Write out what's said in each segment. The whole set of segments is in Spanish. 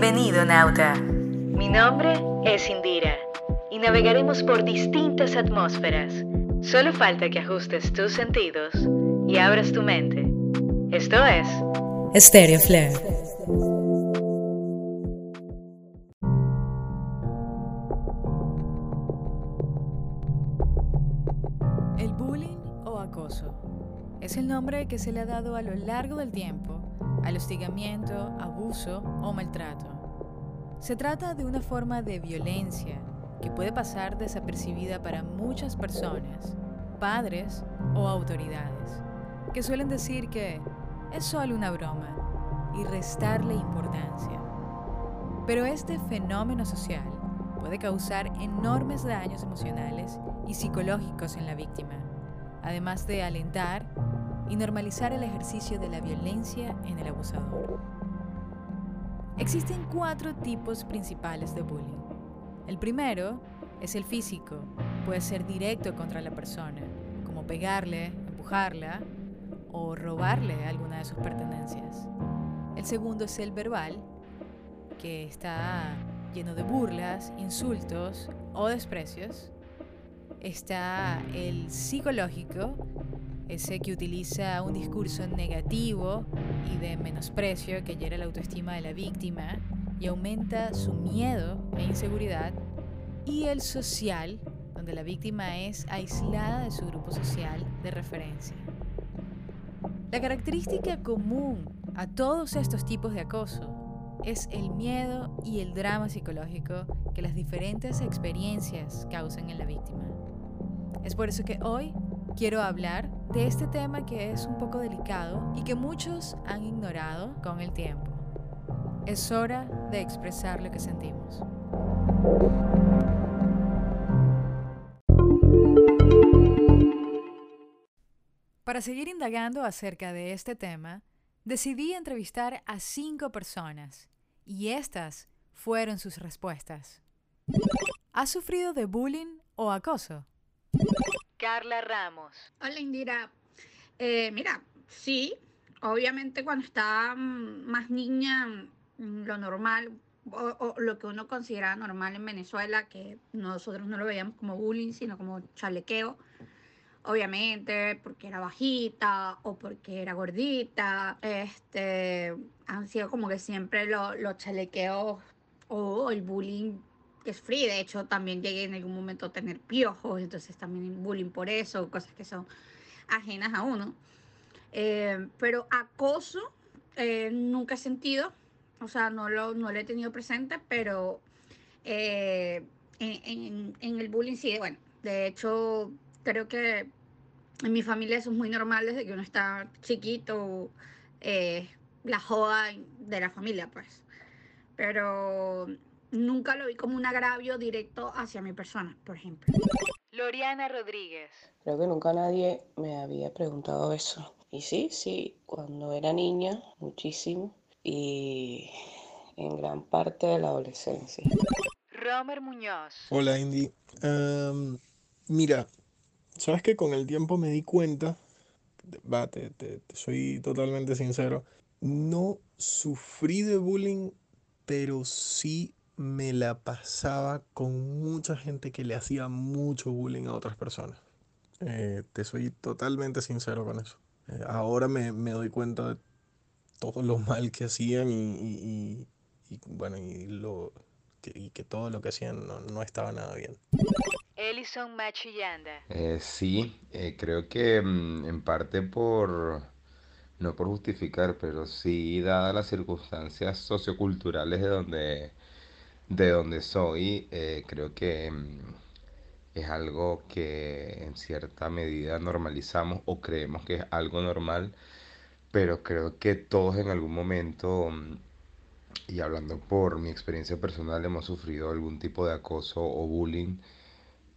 Bienvenido, Nauta. Mi nombre es Indira y navegaremos por distintas atmósferas. Solo falta que ajustes tus sentidos y abras tu mente. Esto es Stereo Flare. El bullying o acoso es el nombre que se le ha dado a lo largo del tiempo al hostigamiento, abuso o maltrato. Se trata de una forma de violencia que puede pasar desapercibida para muchas personas, padres o autoridades, que suelen decir que es solo una broma y restarle importancia. Pero este fenómeno social puede causar enormes daños emocionales y psicológicos en la víctima, además de alentar y normalizar el ejercicio de la violencia en el abusador. Existen cuatro tipos principales de bullying. El primero es el físico, puede ser directo contra la persona, como pegarle, empujarla o robarle alguna de sus pertenencias. El segundo es el verbal, que está lleno de burlas, insultos o desprecios. Está el psicológico, ese que utiliza un discurso negativo y de menosprecio que hiera la autoestima de la víctima y aumenta su miedo e inseguridad. Y el social, donde la víctima es aislada de su grupo social de referencia. La característica común a todos estos tipos de acoso es el miedo y el drama psicológico que las diferentes experiencias causan en la víctima. Es por eso que hoy quiero hablar de este tema que es un poco delicado y que muchos han ignorado con el tiempo. Es hora de expresar lo que sentimos. Para seguir indagando acerca de este tema, decidí entrevistar a cinco personas y estas fueron sus respuestas. ¿Has sufrido de bullying o acoso? Carla Ramos. Hola Indira. Eh, mira, sí, obviamente cuando estaba mm, más niña, mm, lo normal, o, lo que uno considera normal en Venezuela, que nosotros no lo veíamos como bullying, sino como chalequeo, obviamente porque era bajita o porque era gordita, este, han sido como que siempre lo- los chalequeos o el bullying es free. De hecho, también llegué en algún momento a tener piojos, entonces también bullying por eso, cosas que son ajenas a uno. Eh, pero acoso eh, nunca he sentido, o sea, no lo, no lo he tenido presente, pero eh, en, el bullying sí, bueno, de hecho, creo que en mi familia eso es muy normal desde que uno está chiquito, la joda de la familia, pues. Pero nunca lo vi como un agravio directo hacia mi persona, por ejemplo. Loriana Rodríguez. Creo que nunca nadie me había preguntado eso. Y sí, sí, cuando era niña, muchísimo. Y en gran parte de la adolescencia. Romer Muñoz. Hola Indy. Mira, sabes que con el tiempo me di cuenta, va, te, te- te soy totalmente sincero, no sufrí de bullying, pero sí me la pasaba con mucha gente que le hacía mucho bullying a otras personas. Eh, te soy totalmente sincero con eso. Eh, ahora me, me doy cuenta de todo lo mal que hacían y, y- y- y, bueno, y lo, que, y que todo lo que hacían no, no estaba nada bien. Ellison Machillanda. Eh, sí, eh, creo que mm, en parte por, no por justificar, pero sí dadas las circunstancias socioculturales de donde, de donde soy, eh, creo que mm, es algo que en cierta medida normalizamos o creemos que es algo normal, pero creo que todos en algún momento, mm, y hablando por mi experiencia personal, hemos sufrido algún tipo de acoso o bullying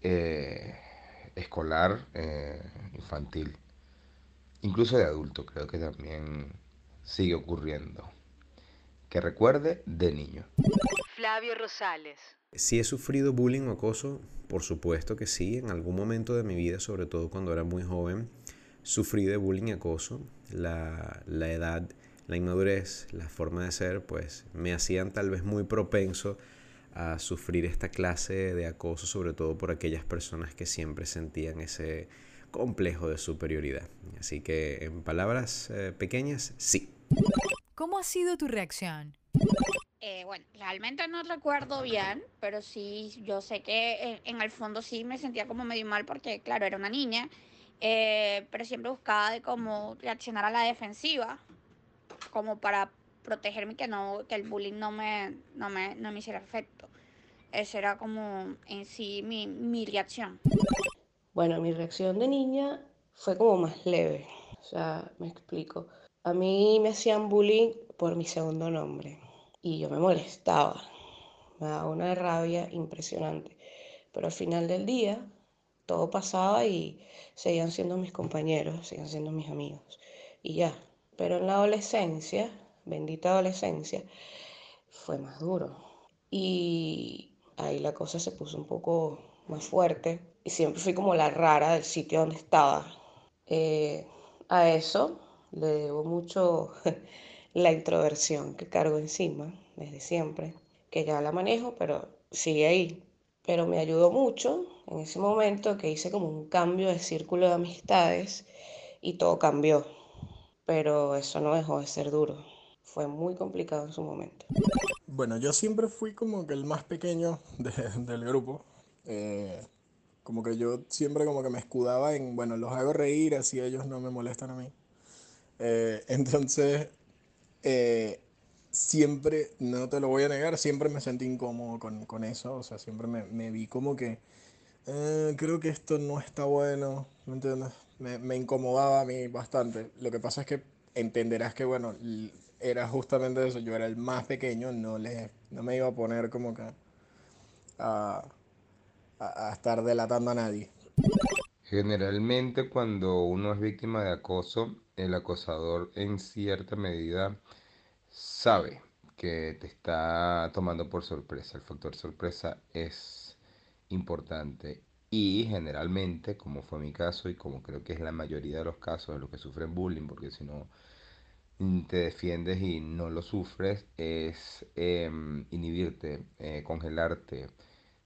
eh, escolar, eh, infantil, incluso de adulto, creo que también sigue ocurriendo. Que recuerde de niño. Flavio Rosales. Si he sufrido bullying o acoso, por supuesto que sí, en algún momento de mi vida, sobre todo cuando era muy joven, sufrí de bullying y acoso. La, la edad la inmadurez, la forma de ser, pues me hacían tal vez muy propenso a sufrir esta clase de acoso, sobre todo por aquellas personas que siempre sentían ese complejo de superioridad. Así que en palabras eh, pequeñas, sí. ¿Cómo ha sido tu reacción? Eh, bueno, realmente no recuerdo bien, pero sí, yo sé que en, el fondo sí me sentía como medio mal porque, claro, era una niña, eh, pero siempre buscaba de cómo reaccionar a la defensiva, como para protegerme que no que el bullying no me, no me, no me hiciera efecto. Esa era como en sí mi, mi reacción. Bueno, mi reacción de niña fue como más leve. O sea, me explico. A mí me hacían bullying por mi segundo nombre y yo me molestaba. Me daba una rabia impresionante. Pero al final del día todo pasaba y seguían siendo mis compañeros, seguían siendo mis amigos. Y ya. Pero en la adolescencia, bendita adolescencia, fue más duro. Y ahí la cosa se puso un poco más fuerte. Y siempre fui como la rara del sitio donde estaba. Eh, a eso le debo mucho la introversión que cargo encima desde siempre, que ya la manejo, pero sigue ahí. Pero me ayudó mucho en ese momento que hice como un cambio de círculo de amistades y todo cambió. Pero eso no dejó de ser duro. Fue muy complicado en su momento. Bueno, yo siempre fui como que el más pequeño del grupo. Eh, como que yo siempre como que me escudaba en, bueno, los hago reír, así ellos no me molestan a mí. Eh, entonces, eh, siempre, no te lo voy a negar, siempre me sentí incómodo con, con eso, o sea, siempre me, me vi como que, eh, creo que esto no está bueno, ¿me entiendes? Me, me, incomodaba a mí bastante. Lo que pasa es que entenderás que, bueno, era justamente eso, yo era el más pequeño, no, le, no me iba a poner como que a, a, a estar delatando a nadie. Generalmente cuando uno es víctima de acoso, el acosador en cierta medida sabe que te está tomando por sorpresa. El factor sorpresa es importante y generalmente, como fue mi caso y como creo que es la mayoría de los casos de los que sufren bullying, porque si no te defiendes y no lo sufres, es em, inhibirte, eh, congelarte,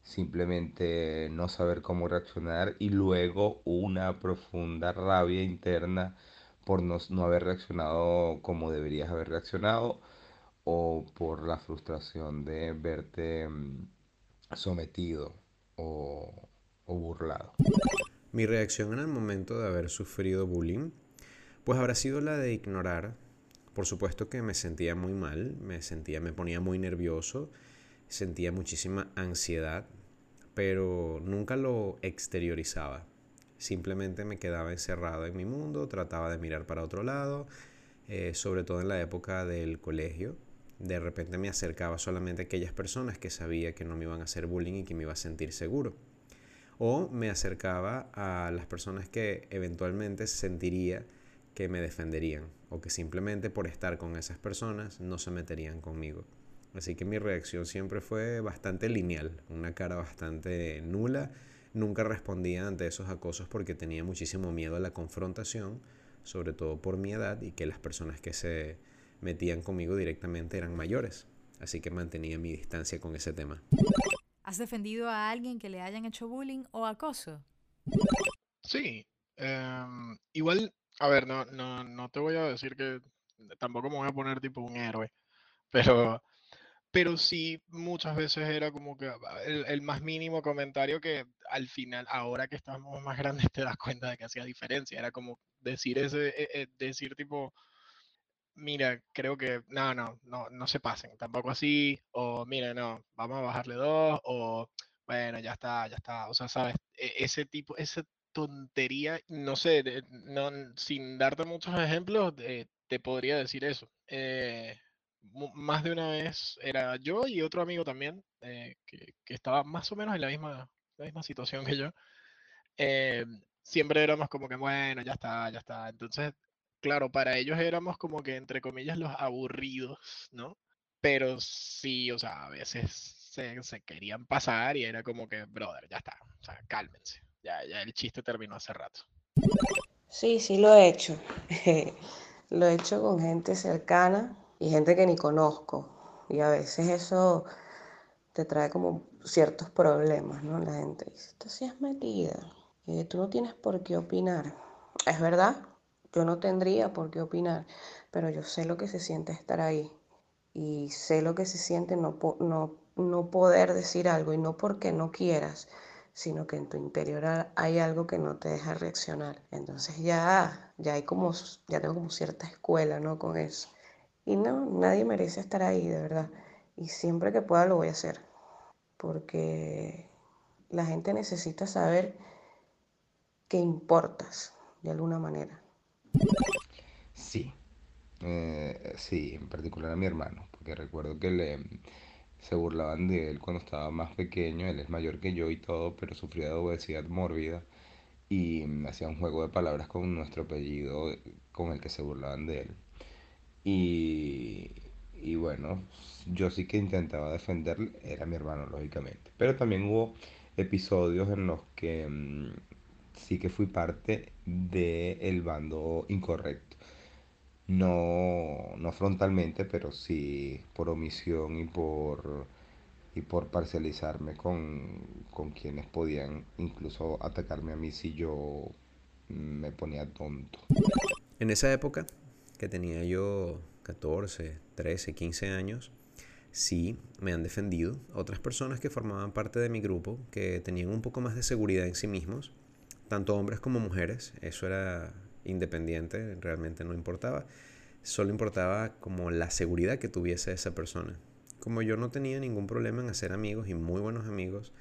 simplemente no saber cómo reaccionar y luego una profunda rabia interna por no, haber reaccionado como deberías haber reaccionado o por la frustración de verte mm, sometido o, o burlado. Mi reacción en el momento de haber sufrido bullying, pues habrá sido la de ignorar. Por supuesto que me sentía muy mal, me sentía, me ponía muy nervioso, sentía muchísima ansiedad, pero nunca lo exteriorizaba. Simplemente me quedaba encerrado en mi mundo, trataba de mirar para otro lado, eh, sobre todo en la época del colegio. De repente me acercaba solamente a aquellas personas que sabía que no me iban a hacer bullying y que me iba a sentir seguro. O me acercaba a las personas que eventualmente sentiría que me defenderían o que simplemente por estar con esas personas no se meterían conmigo. Así que mi reacción siempre fue bastante lineal, una cara bastante nula Nunca respondía ante esos acosos porque tenía muchísimo miedo a la confrontación, sobre todo por mi edad y que las personas que se metían conmigo directamente eran mayores. Así que mantenía mi distancia con ese tema. ¿Has defendido a alguien que le hayan hecho bullying o acoso? Sí. Em, igual, a ver, no, no, no te voy a decir que tampoco me voy a poner tipo un héroe, pero pero sí muchas veces era como que ah, el, más mínimo comentario que al final, ahora que estamos más grandes, te das cuenta de que hacía diferencia. Era como decir ese, eh, eh, decir tipo, mira, creo que no, no, no, no se pasen, tampoco así, o mira, no, vamos a bajarle dos, o bueno, ya está, ya está, o sea, sabes, e, ese tipo, esa tontería, no sé, no, sin darte muchos ejemplos, te podría decir eso. Eh, más de una vez era yo y otro amigo también, eh, que, estaba más o menos en la misma, la misma situación que yo. Eh, siempre éramos como que, bueno, ya está, ya está. Entonces, claro, para ellos éramos como que, entre comillas, los aburridos, ¿no? Pero sí, o sea, a veces se, se querían pasar y era como que, brother, ya está, o sea, cálmense. Ya, ya el chiste terminó hace rato. Sí, sí lo he hecho. Lo he hecho con gente cercana y gente que ni conozco. Y a veces eso te trae como ciertos problemas, ¿no? La gente dice, tú sí es metida, tú no tienes por qué opinar. Es verdad, yo no tendría por qué opinar, pero yo sé lo que se siente estar ahí y sé lo que se siente no, no, no poder decir algo y no porque no quieras, sino que en tu interior hay algo que no te deja reaccionar. Entonces ya, ya hay como, ya tengo como cierta escuela, ¿no? Con eso. Y no, nadie merece estar ahí, de verdad. Y siempre que pueda lo voy a hacer. Porque la gente necesita saber que importas, de alguna manera. Sí, eh, sí, en particular a mi hermano, porque recuerdo que le, se burlaban de él cuando estaba más pequeño, él es mayor que yo y todo, pero sufría de obesidad mórbida y hacía un juego de palabras con nuestro apellido con el que se burlaban de él. Y, y bueno, yo sí que intentaba defenderle, era mi hermano lógicamente, pero también hubo episodios en los que mm, sí que fui parte del bando incorrecto. No, no frontalmente, pero sí por omisión y por, y por parcializarme con, con quienes podían incluso atacarme a mí si yo me ponía tonto. En esa época, que tenía yo 14, 13, 15 años, sí me han defendido otras personas que formaban parte de mi grupo, que tenían un poco más de seguridad en sí mismos, tanto hombres como mujeres, eso era independiente, realmente no importaba. Solo importaba como la seguridad que tuviese esa persona. Como yo no tenía ningún problema en hacer amigos y muy buenos amigos,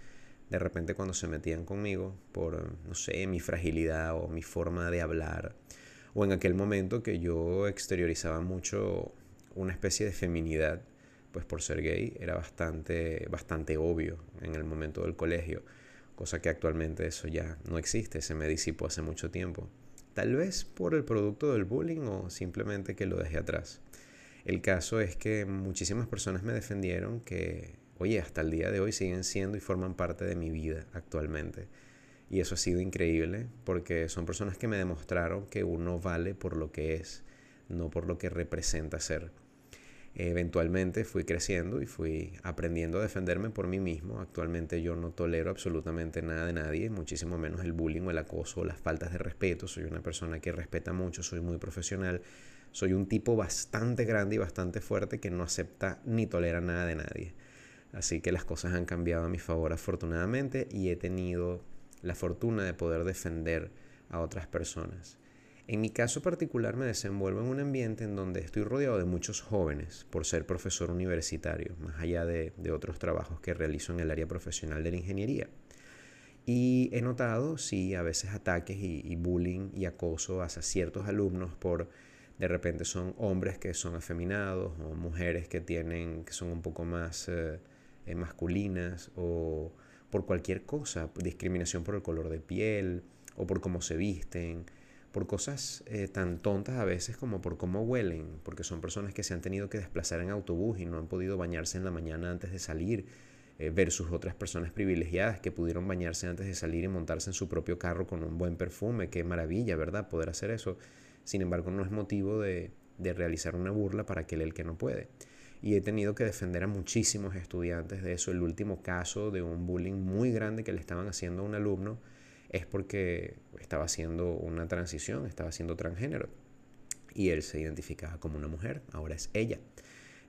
de repente cuando se metían conmigo por, no sé, mi fragilidad o mi forma de hablar, o en aquel momento que yo exteriorizaba mucho una especie de feminidad, pues por ser gay era bastante, bastante obvio en el momento del colegio, cosa que actualmente eso ya no existe, se me disipó hace mucho tiempo. Tal vez por el producto del bullying o simplemente que lo dejé atrás. El caso es que muchísimas personas me defendieron que, oye, hasta el día de hoy siguen siendo y forman parte de mi vida actualmente. Y eso ha sido increíble porque son personas que me demostraron que uno vale por lo que es, no por lo que representa ser. Eventualmente fui creciendo y fui aprendiendo a defenderme por mí mismo. Actualmente yo no tolero absolutamente nada de nadie, muchísimo menos el bullying o el acoso o las faltas de respeto. Soy una persona que respeta mucho, soy muy profesional. Soy un tipo bastante grande y bastante fuerte que no acepta ni tolera nada de nadie. Así que las cosas han cambiado a mi favor afortunadamente y he tenido la fortuna de poder defender a otras personas. En mi caso particular me desenvuelvo en un ambiente en donde estoy rodeado de muchos jóvenes por ser profesor universitario, más allá de, otros trabajos que realizo en el área profesional de la ingeniería. Y he notado, sí, a veces ataques y, bullying y acoso hacia ciertos alumnos por, de repente son hombres que son afeminados o mujeres que, tienen, que son un poco más eh, eh, masculinas o por cualquier cosa, discriminación por el color de piel o por cómo se visten por cosas eh, tan tontas a veces como por cómo huelen, porque son personas que se han tenido que desplazar en autobús y no han podido bañarse en la mañana antes de salir, eh, versus otras personas privilegiadas que pudieron bañarse antes de salir y montarse en su propio carro con un buen perfume. Qué maravilla, ¿verdad? Poder hacer eso. Sin embargo, no es motivo de, de realizar una burla para aquel el que no puede. Y he tenido que defender a muchísimos estudiantes de eso. El último caso de un bullying muy grande que le estaban haciendo a un alumno es porque estaba haciendo una transición, estaba siendo transgénero. Y él se identificaba como una mujer, ahora es ella.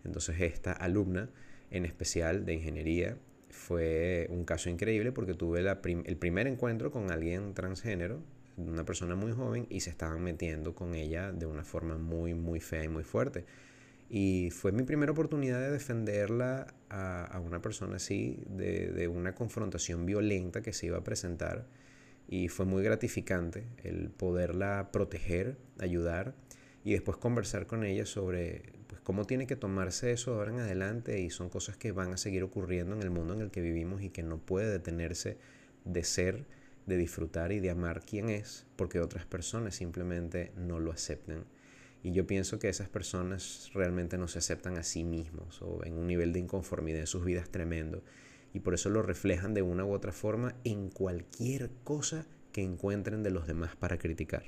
Entonces esta alumna en especial de ingeniería fue un caso increíble porque tuve el primer encuentro con alguien transgénero, una persona muy joven, y se estaban metiendo con ella de una forma muy, muy fea y muy fuerte. Y fue mi primera oportunidad de defenderla a, una persona así, de, de, una confrontación violenta que se iba a presentar y fue muy gratificante el poderla proteger, ayudar y después conversar con ella sobre pues, cómo tiene que tomarse eso ahora en adelante y son cosas que van a seguir ocurriendo en el mundo en el que vivimos y que no puede detenerse de ser, de disfrutar y de amar quien es porque otras personas simplemente no lo aceptan. Y yo pienso que esas personas realmente no se aceptan a sí mismos o en un nivel de inconformidad en sus vidas tremendo. Y por eso lo reflejan de una u otra forma en cualquier cosa que encuentren de los demás para criticar.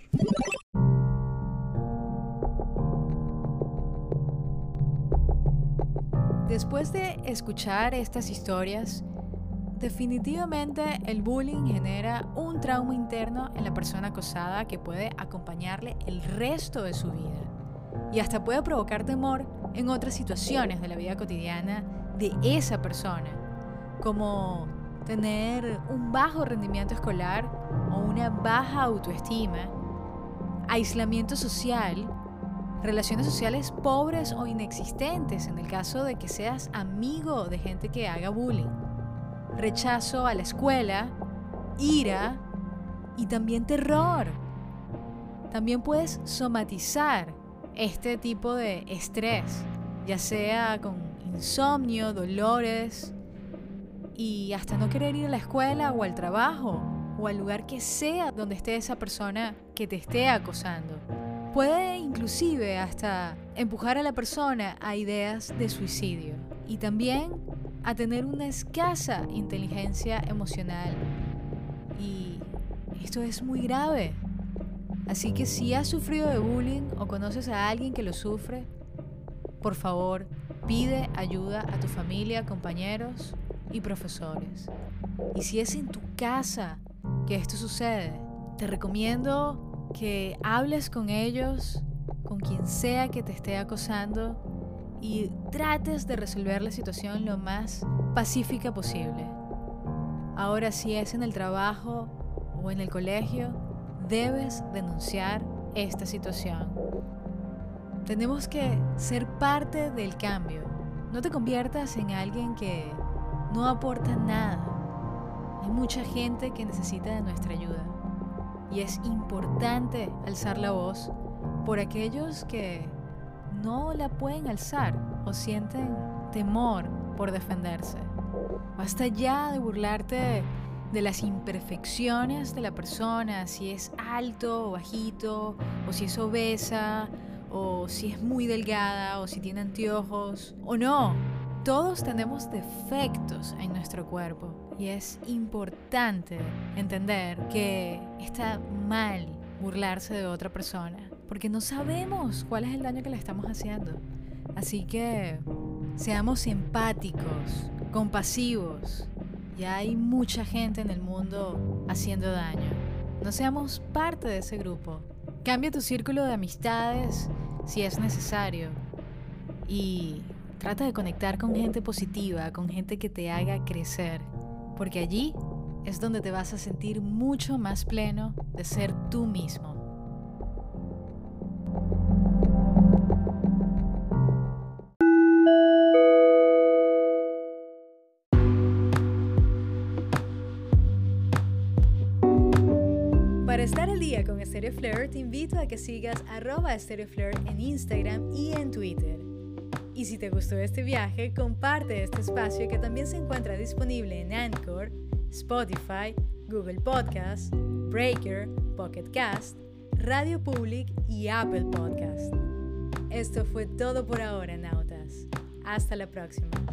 Después de escuchar estas historias, definitivamente el bullying genera un trauma interno en la persona acosada que puede acompañarle el resto de su vida. Y hasta puede provocar temor en otras situaciones de la vida cotidiana de esa persona, como tener un bajo rendimiento escolar o una baja autoestima, aislamiento social, relaciones sociales pobres o inexistentes en el caso de que seas amigo de gente que haga bullying, rechazo a la escuela, ira y también terror. También puedes somatizar este tipo de estrés, ya sea con insomnio, dolores y hasta no querer ir a la escuela o al trabajo o al lugar que sea donde esté esa persona que te esté acosando. Puede inclusive hasta empujar a la persona a ideas de suicidio y también a tener una escasa inteligencia emocional. Y esto es muy grave. Así que si has sufrido de bullying o conoces a alguien que lo sufre, por favor, pide ayuda a tu familia, compañeros y profesores. Y si es en tu casa que esto sucede, te recomiendo que hables con ellos, con quien sea que te esté acosando y trates de resolver la situación lo más pacífica posible. Ahora si es en el trabajo o en el colegio, debes denunciar esta situación. Tenemos que ser parte del cambio. No te conviertas en alguien que no aporta nada. Hay mucha gente que necesita de nuestra ayuda y es importante alzar la voz por aquellos que no la pueden alzar o sienten temor por defenderse. Basta ya de burlarte de las imperfecciones de la persona, si es alto o bajito, o si es obesa, o si es muy delgada, o si tiene anteojos, o no. Todos tenemos defectos en nuestro cuerpo y es importante entender que está mal burlarse de otra persona porque no sabemos cuál es el daño que le estamos haciendo. Así que seamos empáticos, compasivos. Ya hay mucha gente en el mundo haciendo daño. No seamos parte de ese grupo. Cambia tu círculo de amistades si es necesario. Y Trata de conectar con gente positiva, con gente que te haga crecer, porque allí es donde te vas a sentir mucho más pleno de ser tú mismo. Para estar al día con Stereo Flair, te invito a que sigas arroba Stereo en Instagram y en Twitter. Y si te gustó este viaje, comparte este espacio que también se encuentra disponible en Anchor, Spotify, Google Podcast, Breaker, Pocket Cast, Radio Public y Apple Podcast. Esto fue todo por ahora, nautas. Hasta la próxima.